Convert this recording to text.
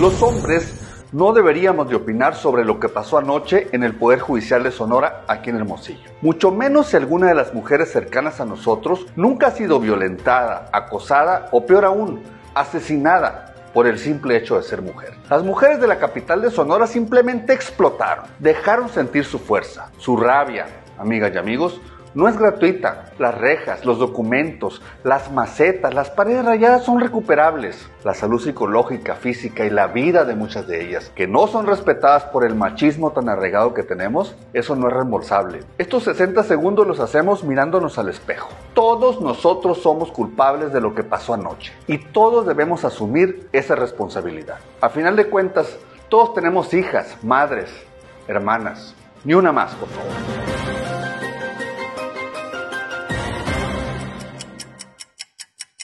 Los hombres no deberíamos de opinar sobre lo que pasó anoche en el Poder Judicial de Sonora aquí en Hermosillo. Mucho menos si alguna de las mujeres cercanas a nosotros nunca ha sido violentada, acosada o peor aún, asesinada por el simple hecho de ser mujer. Las mujeres de la capital de Sonora simplemente explotaron, dejaron sentir su fuerza, su rabia, amigas y amigos, no es gratuita. Las rejas, los documentos, las macetas, las paredes rayadas son recuperables. La salud psicológica, física y la vida de muchas de ellas, que no son respetadas por el machismo tan arraigado que tenemos, eso no es reembolsable. Estos 60 segundos los hacemos mirándonos al espejo. Todos nosotros somos culpables de lo que pasó anoche y todos debemos asumir esa responsabilidad. A final de cuentas, todos tenemos hijas, madres, hermanas. Ni una más, por favor.